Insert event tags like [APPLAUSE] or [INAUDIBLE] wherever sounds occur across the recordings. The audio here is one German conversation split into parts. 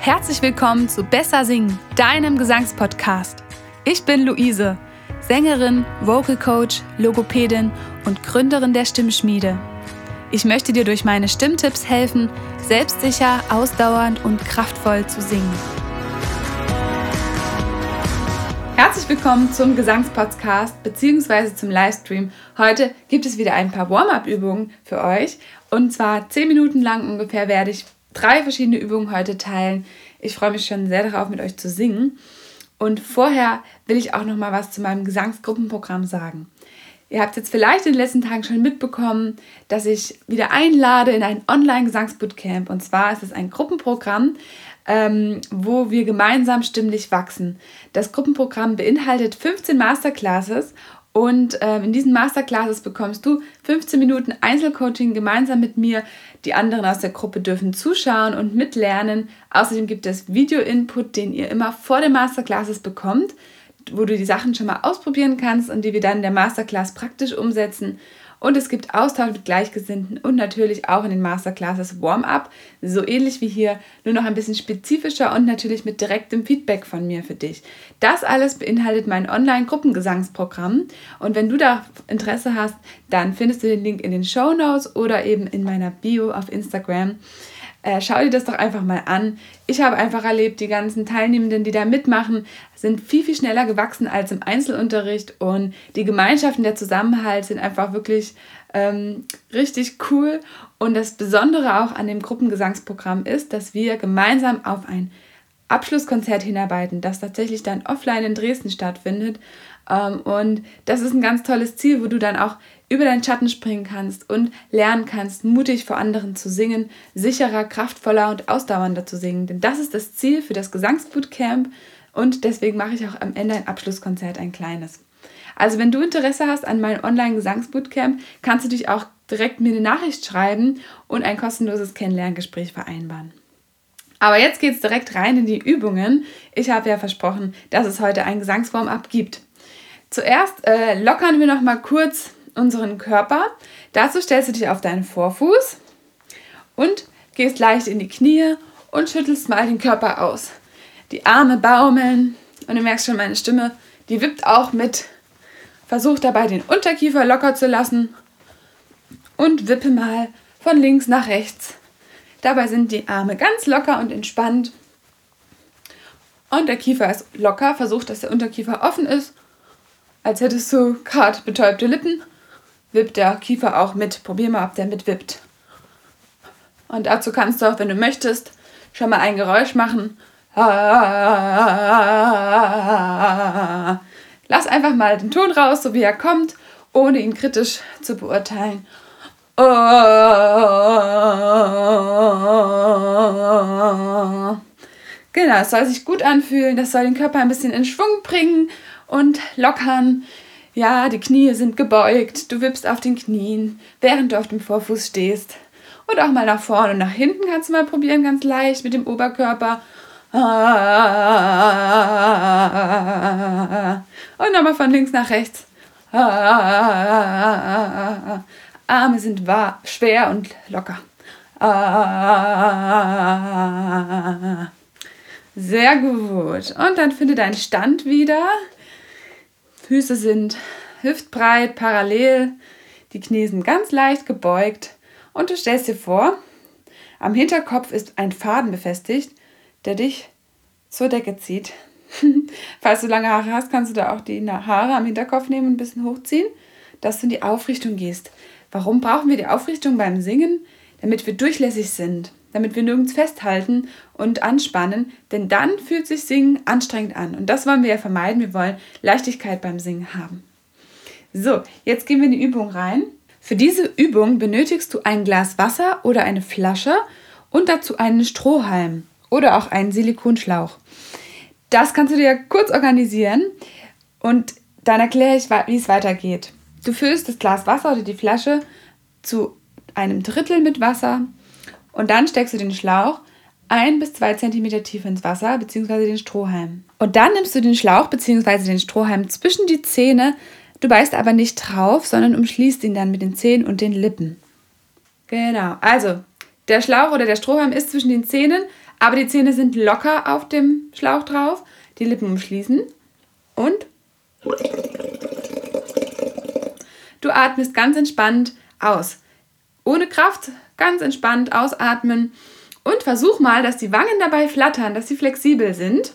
Herzlich willkommen zu Besser Singen, deinem Gesangspodcast. Ich bin Luise, Sängerin, Vocal Coach, Logopädin und Gründerin der Stimmschmiede. Ich möchte dir durch meine Stimmtipps helfen, selbstsicher, ausdauernd und kraftvoll zu singen. Herzlich willkommen zum Gesangspodcast bzw. zum Livestream. Heute gibt es wieder ein paar Warm-up-Übungen für euch. Und zwar 10 Minuten lang ungefähr werde ich drei verschiedene Übungen heute teilen. Ich freue mich schon sehr darauf, mit euch zu singen. Und vorher will ich auch noch mal was zu meinem Gesangsgruppenprogramm sagen. Ihr habt jetzt vielleicht in den letzten Tagen schon mitbekommen, dass ich wieder einlade in ein Online-Gesangsbootcamp. Und zwar ist es ein Gruppenprogramm, ähm, wo wir gemeinsam stimmlich wachsen. Das Gruppenprogramm beinhaltet 15 Masterclasses und ähm, in diesen Masterclasses bekommst du 15 Minuten Einzelcoaching gemeinsam mit mir. Die anderen aus der Gruppe dürfen zuschauen und mitlernen. Außerdem gibt es Video-Input, den ihr immer vor den Masterclasses bekommt, wo du die Sachen schon mal ausprobieren kannst und die wir dann in der Masterclass praktisch umsetzen. Und es gibt Austausch mit Gleichgesinnten und natürlich auch in den Masterclasses Warm-up, so ähnlich wie hier, nur noch ein bisschen spezifischer und natürlich mit direktem Feedback von mir für dich. Das alles beinhaltet mein Online-Gruppengesangsprogramm und wenn du da Interesse hast, dann findest du den Link in den Show Notes oder eben in meiner Bio auf Instagram. Äh, schau dir das doch einfach mal an. Ich habe einfach erlebt, die ganzen Teilnehmenden, die da mitmachen, sind viel, viel schneller gewachsen als im Einzelunterricht und die Gemeinschaft und der Zusammenhalt sind einfach wirklich ähm, richtig cool. Und das Besondere auch an dem Gruppengesangsprogramm ist, dass wir gemeinsam auf ein Abschlusskonzert hinarbeiten, das tatsächlich dann offline in Dresden stattfindet. Ähm, und das ist ein ganz tolles Ziel, wo du dann auch über deinen Schatten springen kannst und lernen kannst, mutig vor anderen zu singen, sicherer, kraftvoller und ausdauernder zu singen. Denn das ist das Ziel für das Gesangsbootcamp und deswegen mache ich auch am Ende ein Abschlusskonzert, ein kleines. Also wenn du Interesse hast an meinem Online-Gesangsbootcamp, kannst du dich auch direkt mir eine Nachricht schreiben und ein kostenloses Kennenlerngespräch vereinbaren. Aber jetzt geht es direkt rein in die Übungen. Ich habe ja versprochen, dass es heute ein Gesangswarm-up gibt. Zuerst äh, lockern wir noch mal kurz unseren Körper. Dazu stellst du dich auf deinen Vorfuß und gehst leicht in die Knie und schüttelst mal den Körper aus. Die Arme baumeln und du merkst schon, meine Stimme, die wippt auch mit. Versuch dabei den Unterkiefer locker zu lassen und wippe mal von links nach rechts. Dabei sind die Arme ganz locker und entspannt. Und der Kiefer ist locker. Versuch, dass der Unterkiefer offen ist, als hättest du gerade betäubte Lippen wippt der Kiefer auch mit. Probier mal, ob der mitwippt. Und dazu kannst du auch, wenn du möchtest, schon mal ein Geräusch machen. Lass einfach mal den Ton raus, so wie er kommt, ohne ihn kritisch zu beurteilen. Genau, es soll sich gut anfühlen, das soll den Körper ein bisschen in Schwung bringen und lockern. Ja, die Knie sind gebeugt, du wippst auf den Knien, während du auf dem Vorfuß stehst. Und auch mal nach vorne und nach hinten kannst du mal probieren, ganz leicht mit dem Oberkörper. Und nochmal von links nach rechts. Arme sind schwer und locker. Sehr gut. Und dann finde deinen Stand wieder. Füße sind hüftbreit, parallel, die Knie sind ganz leicht gebeugt und du stellst dir vor, am Hinterkopf ist ein Faden befestigt, der dich zur Decke zieht. [LAUGHS] Falls du lange Haare hast, kannst du da auch die Haare am Hinterkopf nehmen und ein bisschen hochziehen, dass du in die Aufrichtung gehst. Warum brauchen wir die Aufrichtung beim Singen? Damit wir durchlässig sind damit wir nirgends festhalten und anspannen, denn dann fühlt sich Singen anstrengend an. Und das wollen wir ja vermeiden. Wir wollen Leichtigkeit beim Singen haben. So, jetzt gehen wir in die Übung rein. Für diese Übung benötigst du ein Glas Wasser oder eine Flasche und dazu einen Strohhalm oder auch einen Silikonschlauch. Das kannst du dir kurz organisieren und dann erkläre ich, wie es weitergeht. Du füllst das Glas Wasser oder die Flasche zu einem Drittel mit Wasser und dann steckst du den Schlauch ein bis zwei Zentimeter tief ins Wasser bzw. den Strohhalm. Und dann nimmst du den Schlauch bzw. den Strohhalm zwischen die Zähne. Du beißt aber nicht drauf, sondern umschließt ihn dann mit den Zähnen und den Lippen. Genau. Also Der Schlauch oder der Strohhalm ist zwischen den Zähnen, aber die Zähne sind locker auf dem Schlauch drauf. Die Lippen umschließen und du atmest ganz entspannt aus. Ohne Kraft, ganz entspannt ausatmen und versuch mal, dass die Wangen dabei flattern, dass sie flexibel sind.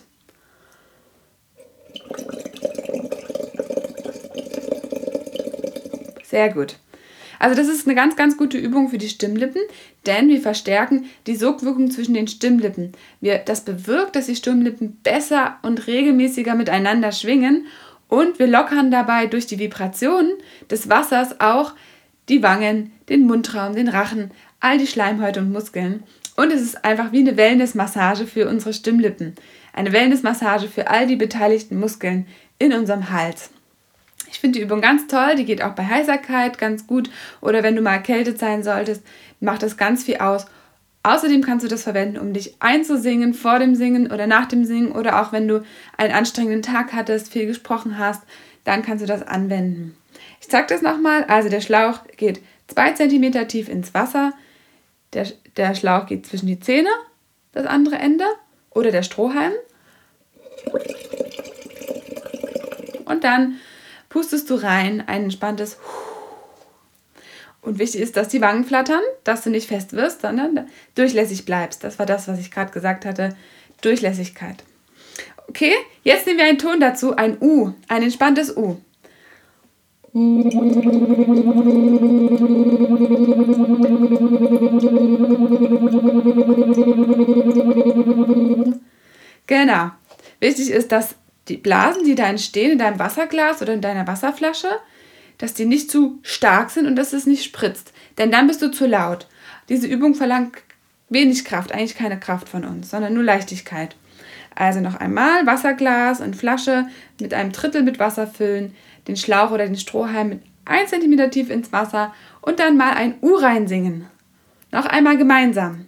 Sehr gut. Also das ist eine ganz, ganz gute Übung für die Stimmlippen, denn wir verstärken die Sogwirkung zwischen den Stimmlippen. Wir, das bewirkt, dass die Stimmlippen besser und regelmäßiger miteinander schwingen und wir lockern dabei durch die Vibrationen des Wassers auch die Wangen, den Mundraum, den Rachen, all die Schleimhäute und Muskeln. Und es ist einfach wie eine Wellnessmassage für unsere Stimmlippen. Eine Wellnessmassage für all die beteiligten Muskeln in unserem Hals. Ich finde die Übung ganz toll, die geht auch bei Heiserkeit ganz gut oder wenn du mal erkältet sein solltest, macht das ganz viel aus. Außerdem kannst du das verwenden, um dich einzusingen, vor dem Singen oder nach dem Singen oder auch wenn du einen anstrengenden Tag hattest, viel gesprochen hast, dann kannst du das anwenden. Ich zeige das nochmal. Also der Schlauch geht 2 cm tief ins Wasser, der, der Schlauch geht zwischen die Zähne, das andere Ende, oder der Strohhalm. Und dann pustest du rein, ein entspanntes und wichtig ist, dass die Wangen flattern, dass du nicht fest wirst, sondern durchlässig bleibst. Das war das, was ich gerade gesagt hatte. Durchlässigkeit. Okay, jetzt nehmen wir einen Ton dazu, ein U, ein entspanntes U. Genau. Wichtig ist, dass die Blasen, die da entstehen in deinem Wasserglas oder in deiner Wasserflasche, dass die nicht zu stark sind und dass es nicht spritzt. Denn dann bist du zu laut. Diese Übung verlangt wenig Kraft, eigentlich keine Kraft von uns, sondern nur Leichtigkeit. Also noch einmal Wasserglas und Flasche mit einem Drittel mit Wasser füllen, den Schlauch oder den Strohhalm mit 1 cm tief ins Wasser und dann mal ein U reinsingen. Noch einmal gemeinsam.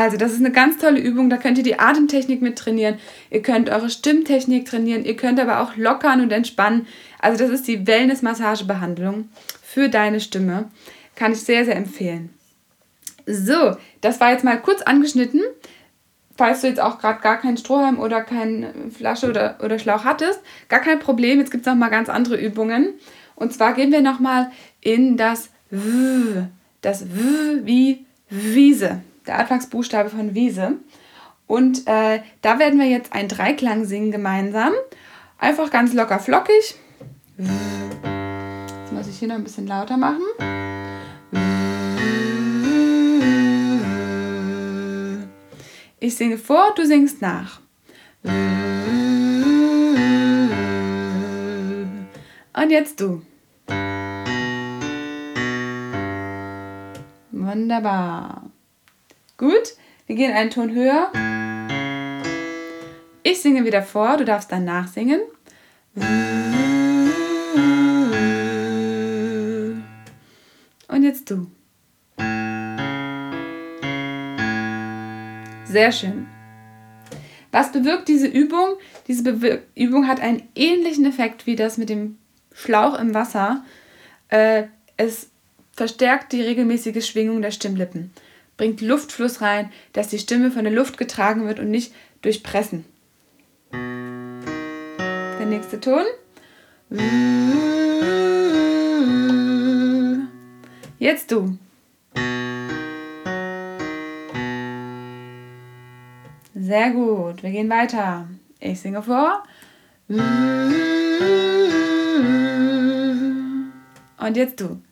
Also, das ist eine ganz tolle Übung. Da könnt ihr die Atemtechnik mit trainieren. Ihr könnt eure Stimmtechnik trainieren. Ihr könnt aber auch lockern und entspannen. Also, das ist die Wellness-Massagebehandlung für deine Stimme. Kann ich sehr, sehr empfehlen. So, das war jetzt mal kurz angeschnitten. Falls du jetzt auch gerade gar keinen Strohhalm oder keine Flasche oder, oder Schlauch hattest, gar kein Problem. Jetzt gibt es noch mal ganz andere Übungen. Und zwar gehen wir noch mal in das W. Das W wie Wiese der Anfangsbuchstabe von Wiese. Und äh, da werden wir jetzt einen Dreiklang singen gemeinsam. Einfach ganz locker flockig. Jetzt muss ich hier noch ein bisschen lauter machen. Ich singe vor, du singst nach. Und jetzt du. Wunderbar. Gut, wir gehen einen Ton höher. Ich singe wieder vor, du darfst dann nachsingen. Und jetzt du. Sehr schön. Was bewirkt diese Übung? Diese Bewir Übung hat einen ähnlichen Effekt wie das mit dem Schlauch im Wasser. Äh, es verstärkt die regelmäßige Schwingung der Stimmlippen bringt Luftfluss rein, dass die Stimme von der Luft getragen wird und nicht durch Pressen. Der nächste Ton. Jetzt du. Sehr gut. Wir gehen weiter. Ich singe vor. Und jetzt du.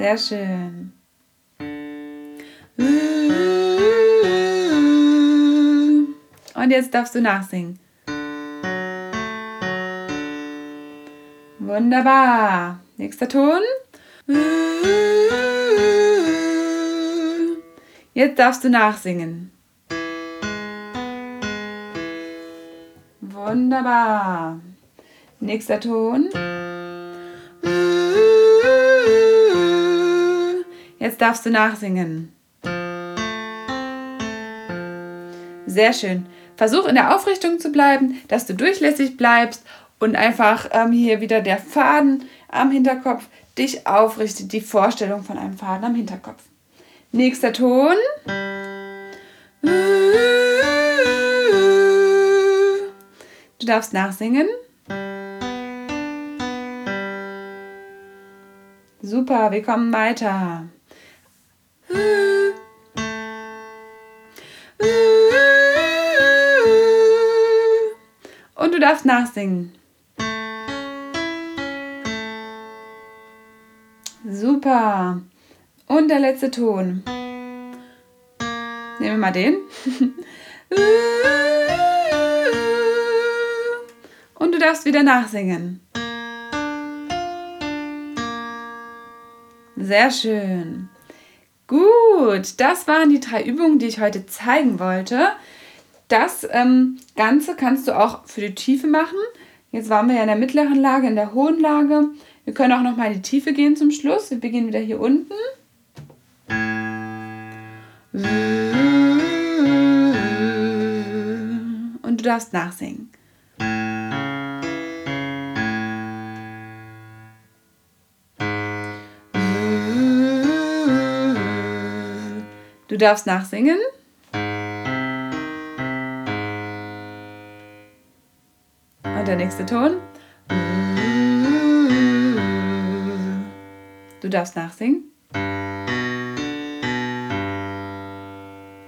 Sehr schön. Und jetzt darfst du nachsingen. Wunderbar. Nächster Ton. Jetzt darfst du nachsingen. Wunderbar. Nächster Ton. Jetzt darfst du nachsingen. Sehr schön. Versuch in der Aufrichtung zu bleiben, dass du durchlässig bleibst und einfach ähm, hier wieder der Faden am Hinterkopf dich aufrichtet, die Vorstellung von einem Faden am Hinterkopf. Nächster Ton. Du darfst nachsingen. Super, wir kommen weiter. Und du darfst nachsingen. Super. Und der letzte Ton. Nehmen wir mal den. [LAUGHS] Und du darfst wieder nachsingen. Sehr schön. Gut, das waren die drei Übungen, die ich heute zeigen wollte. Das ähm, Ganze kannst du auch für die Tiefe machen. Jetzt waren wir ja in der mittleren Lage, in der hohen Lage. Wir können auch noch mal in die Tiefe gehen zum Schluss. Wir beginnen wieder hier unten. Und du darfst nachsingen. Du darfst nachsingen. Nächste Ton. Du darfst nachsingen.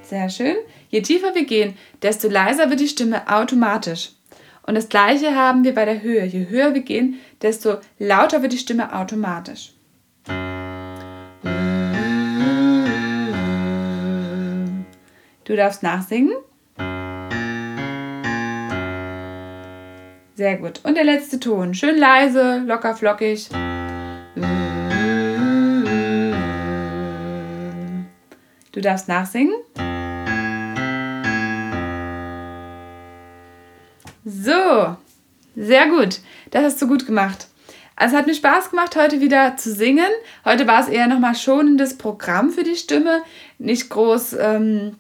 Sehr schön. Je tiefer wir gehen, desto leiser wird die Stimme automatisch. Und das gleiche haben wir bei der Höhe. Je höher wir gehen, desto lauter wird die Stimme automatisch. Du darfst nachsingen. Sehr gut. Und der letzte Ton. Schön leise, locker flockig. Du darfst nachsingen. So, sehr gut. Das hast du gut gemacht. Also es hat mir Spaß gemacht, heute wieder zu singen. Heute war es eher nochmal schonendes Programm für die Stimme. Nicht groß ähm,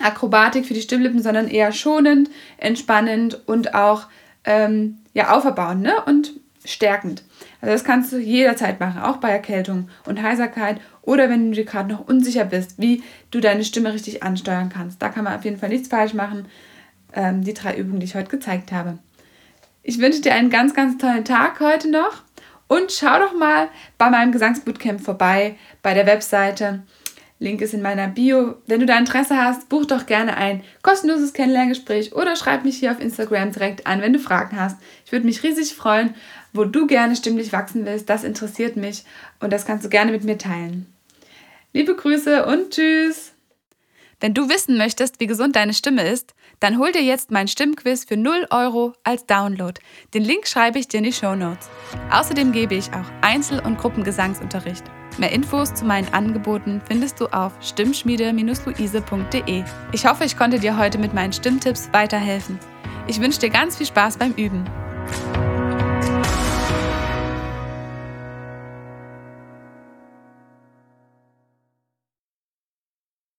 Akrobatik für die Stimmlippen, sondern eher schonend, entspannend und auch ähm, ja, auferbauend ne? und stärkend. Also das kannst du jederzeit machen, auch bei Erkältung und Heiserkeit oder wenn du dir gerade noch unsicher bist, wie du deine Stimme richtig ansteuern kannst. Da kann man auf jeden Fall nichts falsch machen. Ähm, die drei Übungen, die ich heute gezeigt habe. Ich wünsche dir einen ganz, ganz tollen Tag heute noch und schau doch mal bei meinem Gesangsbootcamp vorbei bei der Webseite. Link ist in meiner Bio. Wenn du da Interesse hast, buch doch gerne ein kostenloses Kennenlerngespräch oder schreib mich hier auf Instagram direkt an, wenn du Fragen hast. Ich würde mich riesig freuen, wo du gerne stimmlich wachsen willst. Das interessiert mich und das kannst du gerne mit mir teilen. Liebe Grüße und tschüss! Wenn du wissen möchtest, wie gesund deine Stimme ist, dann hol dir jetzt mein Stimmquiz für 0 Euro als Download. Den Link schreibe ich dir in die Show Notes. Außerdem gebe ich auch Einzel- und Gruppengesangsunterricht. Mehr Infos zu meinen Angeboten findest du auf stimmschmiede-luise.de. Ich hoffe, ich konnte dir heute mit meinen Stimmtipps weiterhelfen. Ich wünsche dir ganz viel Spaß beim Üben.